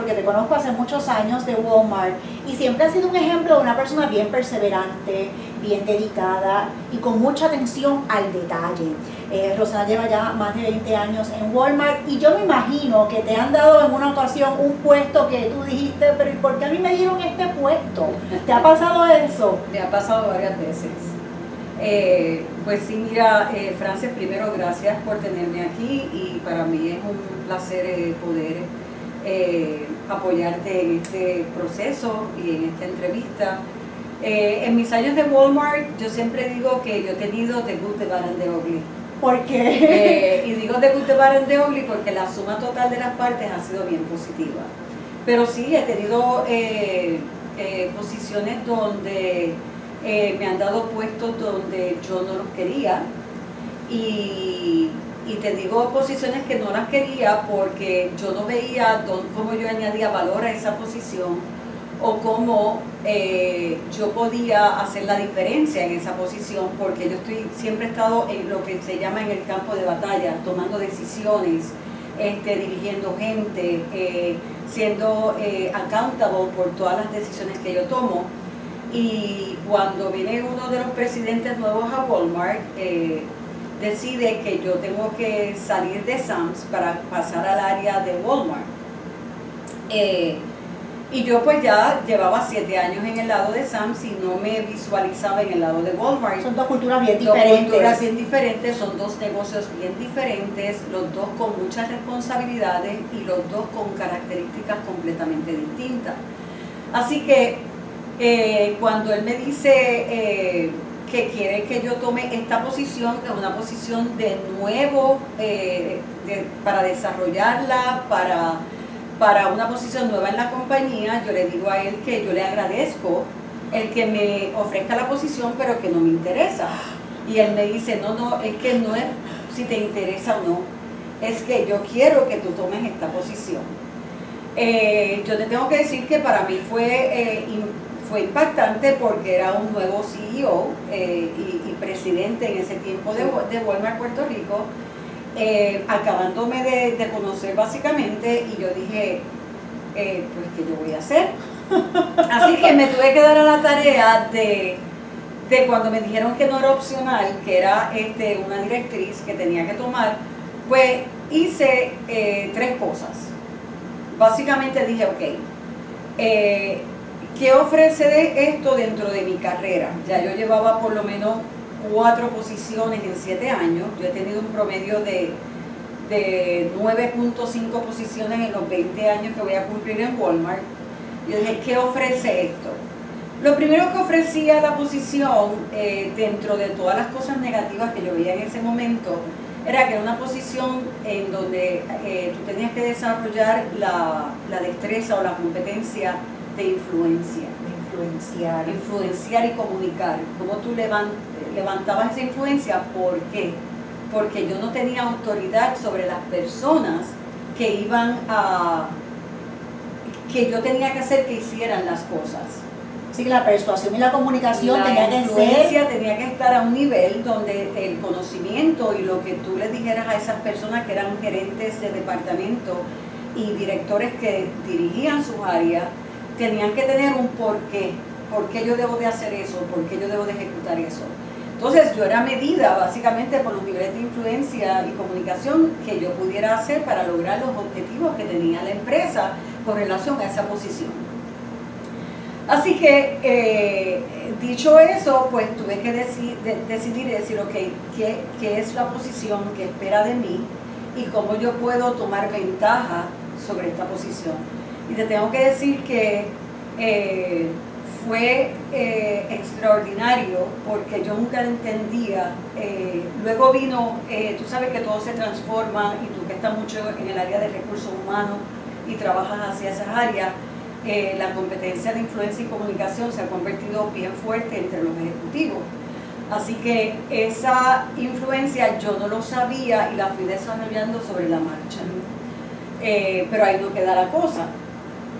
porque te conozco hace muchos años de Walmart y siempre has sido un ejemplo de una persona bien perseverante, bien dedicada y con mucha atención al detalle. Eh, Rosana lleva ya más de 20 años en Walmart y yo me imagino que te han dado en una ocasión un puesto que tú dijiste, pero ¿y por qué a mí me dieron este puesto? ¿Te ha pasado eso? Me ha pasado varias veces. Eh, pues sí, mira, eh, Frances, primero gracias por tenerme aquí y para mí es un placer eh, poder eh, apoyarte en este proceso y en esta entrevista. en mis años de Walmart yo siempre digo que yo he tenido The Good, The Bad and The Ugly. ¿Por qué? y digo The Good, The Bad and The Ugly porque la suma total de las partes ha sido bien positiva. Pero sí, he tenido posiciones donde eh, me han dado puestos donde yo no los quería y, te digo posiciones que no las quería porque yo no veía cómo yo añadía valor a esa posición o cómo eh, yo podía hacer la diferencia en esa posición porque yo estoy siempre he estado en lo que se llama en el campo de batalla, tomando decisiones, este, dirigiendo gente, eh, siendo accountable por todas las decisiones que yo tomo. Y cuando viene uno de los presidentes nuevos a Walmart, eh, decide que yo tengo que salir de Sam's para pasar al área de Walmart. Eh, y yo pues ya llevaba siete años en el lado de Sam's y no me visualizaba en el lado de Walmart. Son dos culturas bien diferentes. Dos culturas bien diferentes, son dos negocios bien diferentes, los dos con muchas responsabilidades y los dos con características completamente distintas. Así que eh, cuando él me dice eh, que quiere que yo tome esta posición, que es una posición de nuevo eh, para desarrollarla, para, para una posición nueva en la compañía, yo le digo a él que yo le agradezco el que me ofrezca la posición, pero que no me interesa. Y él me dice, no, no, es que no es si te interesa o no, es que yo quiero que tú tomes esta posición. yo te tengo que decir que para mí fue fue impactante porque era un nuevo CEO eh, y, presidente en ese tiempo de, de Walmart Puerto Rico, eh, acabándome de, conocer básicamente y yo dije, eh, pues ¿qué yo voy a hacer? Así que me tuve que dar a la tarea de, de cuando me dijeron que no era opcional, que era este, una directriz que tenía que tomar, pues hice tres cosas. Básicamente dije, ok, ¿Qué ofrece esto dentro de mi carrera? Ya yo llevaba por lo menos cuatro posiciones en siete años. Yo he tenido un promedio de, de 9.5 posiciones en los 20 años que voy a cumplir en Walmart. Yo dije, ¿qué ofrece esto? Lo primero que ofrecía la posición, eh, dentro de todas las cosas negativas que yo veía en ese momento, era que era una posición en donde eh, tú tenías que desarrollar la, la destreza o la competencia de influencia. influenciar. Influenciar y comunicar. ¿Cómo tú levantabas esa influencia? ¿Por qué? Porque yo no tenía autoridad sobre las personas que iban a... que yo tenía que hacer que hicieran las cosas. Sí, la persuasión y la comunicación tenía que ser... tenía que estar a un nivel donde el conocimiento y lo que tú le dijeras a esas personas que eran gerentes de departamento y directores que dirigían sus áreas, tenían que tener un porqué, por qué yo debo de hacer eso, por qué yo debo de ejecutar eso. Entonces yo era medida básicamente por los niveles de influencia y comunicación que yo pudiera hacer para lograr los objetivos que tenía la empresa con relación a esa posición. Así que, eh, dicho eso, pues tuve que decidir y decir, ok, ¿qué, ¿qué es la posición que espera de mí y cómo yo puedo tomar ventaja sobre esta posición? Y te tengo que decir que eh, fue eh, extraordinario porque yo nunca entendía. Eh, luego vino, tú sabes que todo se transforma y tú que estás mucho en el área de recursos humanos y trabajas hacia esas áreas, la competencia de influencia y comunicación se ha convertido bien fuerte entre los ejecutivos. Así que esa influencia yo no lo sabía y la fui desarrollando sobre la marcha. pero ahí no queda la cosa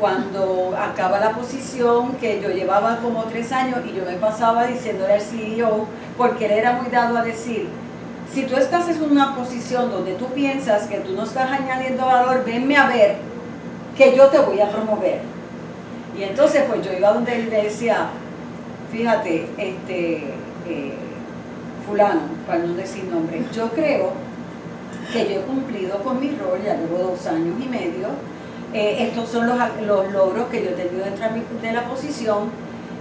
cuando acaba la posición que yo llevaba como tres años y yo me pasaba diciéndole al CEO, porque él era muy dado a decir, Si tú estás en una posición donde tú piensas que tú no estás añadiendo valor, venme a ver que yo te voy a promover. Y entonces pues yo iba donde él decía, fíjate, este, eh, fulano, para no decir nombre, yo creo que yo he cumplido con mi rol, ya llevo dos años y medio, eh, estos son los, los, logros que yo he tenido dentro de la posición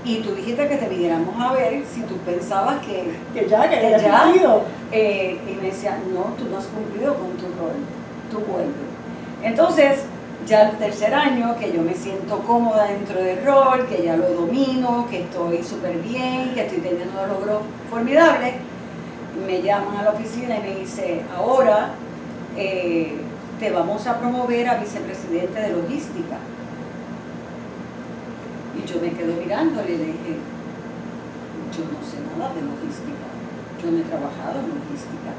y tú dijiste que te viniéramos a ver si tú pensabas que, que ya, que, que ya, cumplido. Eh, y me decía, no, tú no has cumplido con tu rol, tú vuelves. Entonces, ya el tercer año que yo me siento cómoda dentro del rol, que ya lo domino, que estoy súper bien, que estoy teniendo unos logros formidables, me llaman a la oficina y me dice, ahora eh, te vamos a promover a vicepresidente de logística. Y yo me quedo mirándole y le dije, yo no sé nada de logística, yo no he trabajado en logística.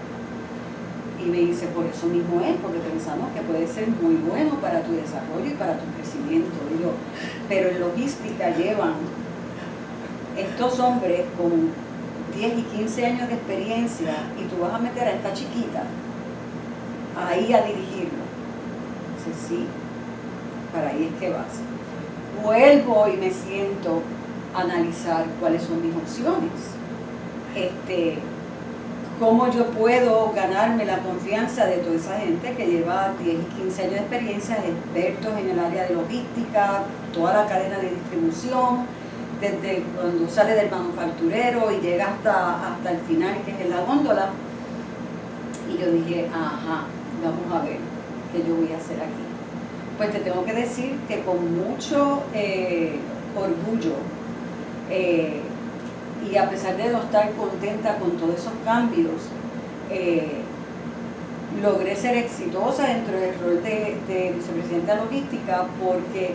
Y me dice, por eso mismo es, porque pensamos que puede ser muy bueno para tu desarrollo y para tu crecimiento. Y pero en logística llevan estos hombres con 10 y 15 años de experiencia y tú vas a meter a esta chiquita ahí a dirigirlo. Dice, sí, para ahí es que vas. Vuelvo y me siento a analizar cuáles son mis opciones. Este, cómo yo puedo ganarme la confianza de toda esa gente que lleva 10 y 15 años de experiencia, expertos en el área de logística, toda la cadena de distribución, desde cuando sale del manufacturero y llega hasta, hasta el final, que es en la góndola. Y yo dije, ajá, vamos a ver qué yo voy a hacer aquí. Pues te tengo que decir que con mucho eh, orgullo eh, y a pesar de no estar contenta con todos esos cambios, eh, logré ser exitosa dentro del rol de, de vicepresidenta logística porque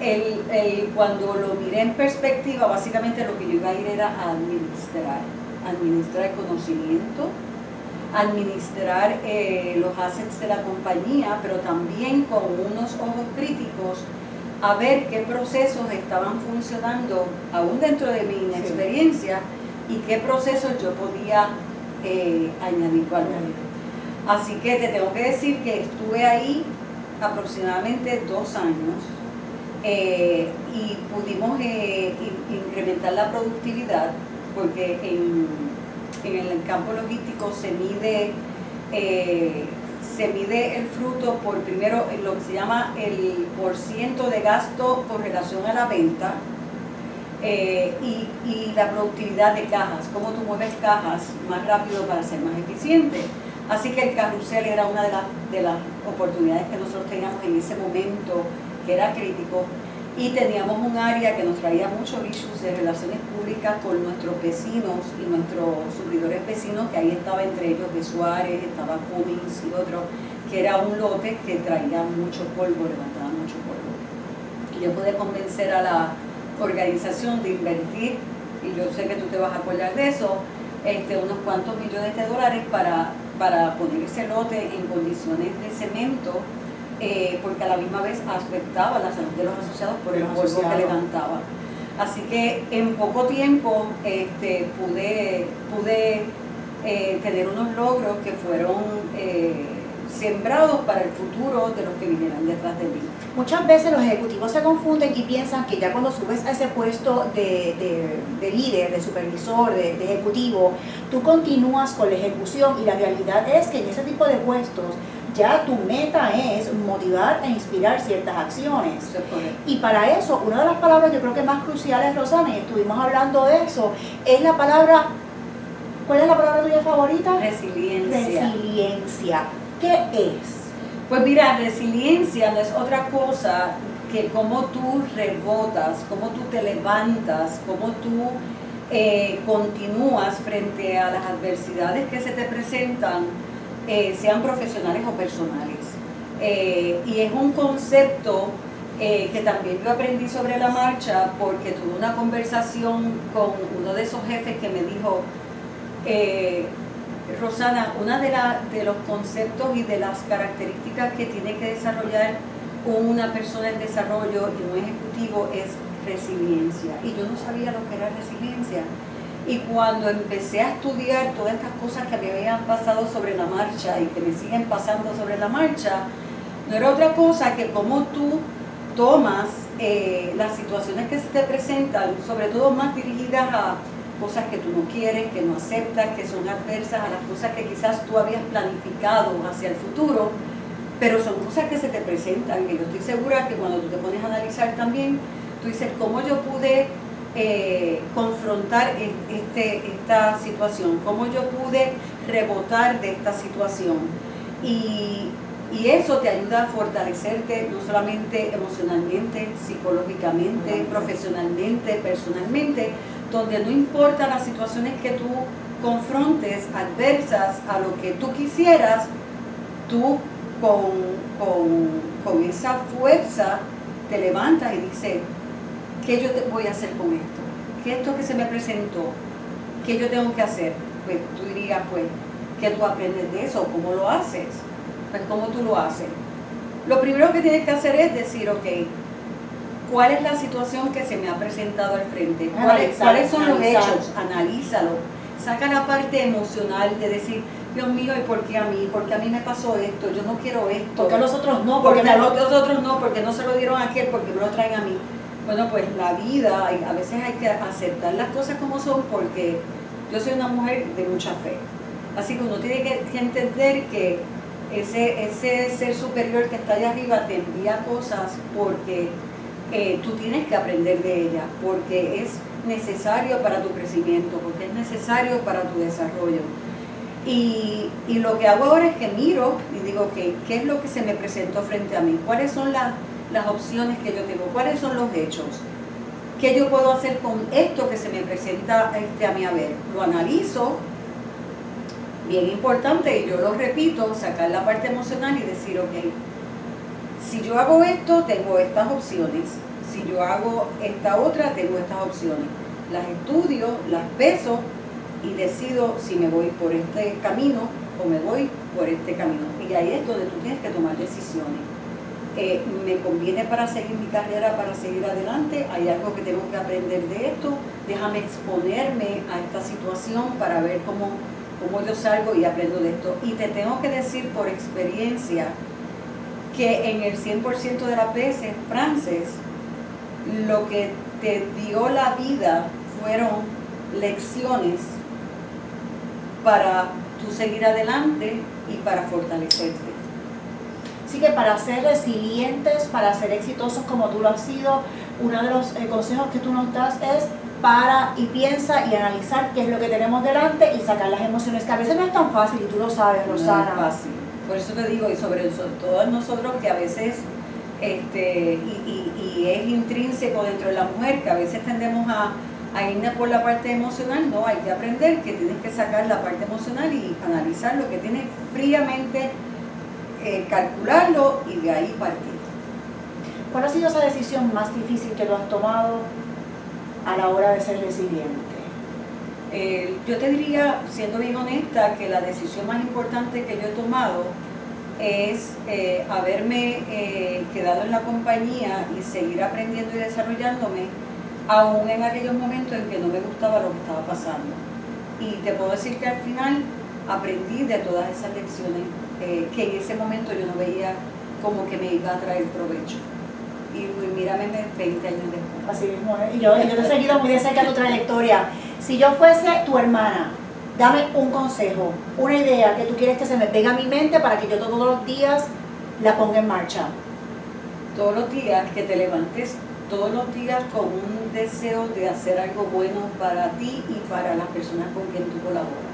el, cuando lo miré en perspectiva, básicamente lo que yo iba a ir era a administrar, administrar conocimiento, administrar eh, los assets de la compañía, pero también con unos ojos críticos a ver qué procesos estaban funcionando aún dentro de mi inexperiencia y qué procesos yo podía eh, añadir valor. Así que te tengo que decir que estuve ahí aproximadamente dos años eh, y pudimos eh, incrementar la productividad porque en, el campo logístico se mide, eh, se mide el fruto por primero lo que se llama el porciento de gasto con relación a la venta y, la productividad de cajas, cómo tú mueves cajas más rápido para ser más eficiente. Así que el carrusel era una de, de las oportunidades que nosotros teníamos en ese momento que era crítico, y teníamos un área que nos traía muchos issues de relaciones públicas con nuestros vecinos y nuestros suplidores vecinos, que ahí estaba entre ellos de Suárez, estaba Cummings y otro, que era un lote que traía mucho polvo, levantaba mucho polvo. Y yo pude convencer a la organización de invertir, y yo sé que tú te vas a acordar de eso, este, unos cuantos millones de dólares para, para poner ese lote en condiciones de cemento eh, porque a la misma vez afectaba la salud de los asociados por el polvo que levantaba. Así que en poco tiempo este, pude, pude eh, tener unos logros que fueron eh, sembrados para el futuro de los que vinieran detrás de mí. Muchas veces los ejecutivos se confunden y piensan que ya cuando subes a ese puesto de, líder, de supervisor, de, de, ejecutivo, tú continúas con la ejecución y la realidad es que en ese tipo de puestos ya tu meta es motivar e inspirar ciertas acciones. Y para eso, una de las palabras yo creo que más cruciales, Rosana, y estuvimos hablando de eso, es la palabra, ¿cuál es la palabra tuya favorita? Resiliencia. Resiliencia. ¿Qué es? Pues mira, resiliencia no es otra cosa que cómo tú rebotas, cómo tú te levantas, cómo tú eh, continúas frente a las adversidades que se te presentan eh, sean profesionales o personales. Eh, y es un concepto eh, que también yo aprendí sobre la marcha porque tuve una conversación con uno de esos jefes que me dijo, Rosana, una de, de los conceptos y de las características que tiene que desarrollar una persona en desarrollo y un ejecutivo es resiliencia. Y yo no sabía lo que era resiliencia. Y cuando empecé a estudiar todas estas cosas que me habían pasado sobre la marcha y que me siguen pasando sobre la marcha, no era otra cosa que cómo tú tomas eh, las situaciones que se te presentan, sobre todo más dirigidas a cosas que tú no quieres, que no aceptas, que son adversas a las cosas que quizás tú habías planificado hacia el futuro, pero son cosas que se te presentan y yo estoy segura que cuando tú te pones a analizar también, tú dices, ¿cómo yo pude eh, confrontar este, esta situación? ¿Cómo yo pude rebotar de esta situación? Y, y eso te ayuda a fortalecerte no solamente emocionalmente, psicológicamente, profesionalmente, personalmente, donde no importa las situaciones que tú confrontes adversas a lo que tú quisieras, tú con, esa fuerza te levantas y dices, ¿qué yo te voy a hacer con esto? ¿Qué es esto que se me presentó? ¿Qué yo tengo que hacer? Pues tú dirías, pues, ¿qué tú aprendes de eso? ¿Cómo lo haces? Pues, ¿cómo tú lo haces? Lo primero que tienes que hacer es decir, ok, ¿cuál es la situación que se me ha presentado al frente? ¿Cuáles, ¿cuáles son los hechos? Analízalo. Saca la parte emocional de decir, Dios mío, ¿y por qué a mí? ¿Por qué a mí me pasó esto? Yo no quiero esto. Porque a los otros no? Porque, a los otros no, porque no se lo dieron a aquel, porque me lo traen a mí. Bueno, pues la vida, a veces hay que aceptar las cosas como son porque yo soy una mujer de mucha fe. Así que uno tiene que, entender que ese, ese ser superior que está allá arriba te envía cosas porque eh, tú tienes que aprender de ella, porque es necesario para tu crecimiento, porque es necesario para tu desarrollo. Y, lo que hago ahora es que miro y digo, ¿qué es lo que se me presentó frente a mí? ¿Cuáles son las, opciones que yo tengo? ¿Cuáles son los hechos? ¿Qué yo puedo hacer con esto que se me presenta este, a mí a ver? Lo analizo, bien importante, y yo lo repito, sacar la parte emocional y decir, ok, si yo hago esto, tengo estas opciones. Si yo hago esta otra, tengo estas opciones. Las estudio, las peso y decido si me voy por este camino o me voy por este camino. Y ahí es donde tú tienes que tomar decisiones. ¿Me conviene para seguir mi carrera, para seguir adelante? ¿Hay algo que tengo que aprender de esto? Déjame exponerme a esta situación para ver cómo, cómo yo salgo y aprendo de esto. Y te tengo que decir por experiencia que en el 100% de las veces, Frances, lo que te dio la vida fueron lecciones para tú seguir adelante y para fortalecerte. Así que para ser resilientes, para ser exitosos como tú lo has sido, uno de los eh, consejos que tú nos das es para y piensa y analizar qué es lo que tenemos delante y sacar las emociones, que a veces no es tan fácil y tú lo sabes, Rosana. No es fácil. Por eso te digo, y sobre todo nosotros que a veces, este, y, y es intrínseco dentro de la mujer, que a veces tendemos a a irme por la parte emocional, no, hay que aprender que tienes que sacar la parte emocional y analizar lo que tienes fríamente, eh, calcularlo y de ahí partir. ¿Cuál ha sido esa decisión más difícil que tú has tomado a la hora de ser resiliente? Eh, yo te diría, siendo bien honesta, que la decisión más importante que yo he tomado es eh, haberme quedado en la compañía y seguir aprendiendo y desarrollándome aún en aquellos momentos en que no me gustaba lo que estaba pasando. Y te puedo decir que al final aprendí de todas esas lecciones eh, que en ese momento yo no veía como que me iba a traer provecho. Y mírame 20 años después. Así mismo, ¿eh? y yo, yo te he seguido muy de cerca tu trayectoria. Si yo fuese tu hermana, dame un consejo, una idea que tú quieres que se me pegue a mi mente para que yo todos los días la ponga en marcha. Todos los días que te levantes todos los días con un deseo de hacer algo bueno para ti y para las personas con quien tú colaboras.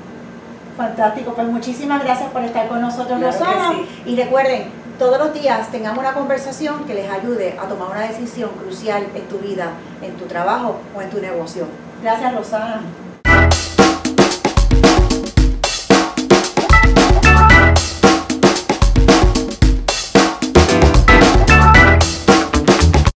Fantástico, pues muchísimas gracias por estar con nosotros, Rosana. Y recuerden, todos los días tengamos una conversación que les ayude a tomar una decisión crucial en tu vida, en tu trabajo o en tu negocio. Gracias, Rosana.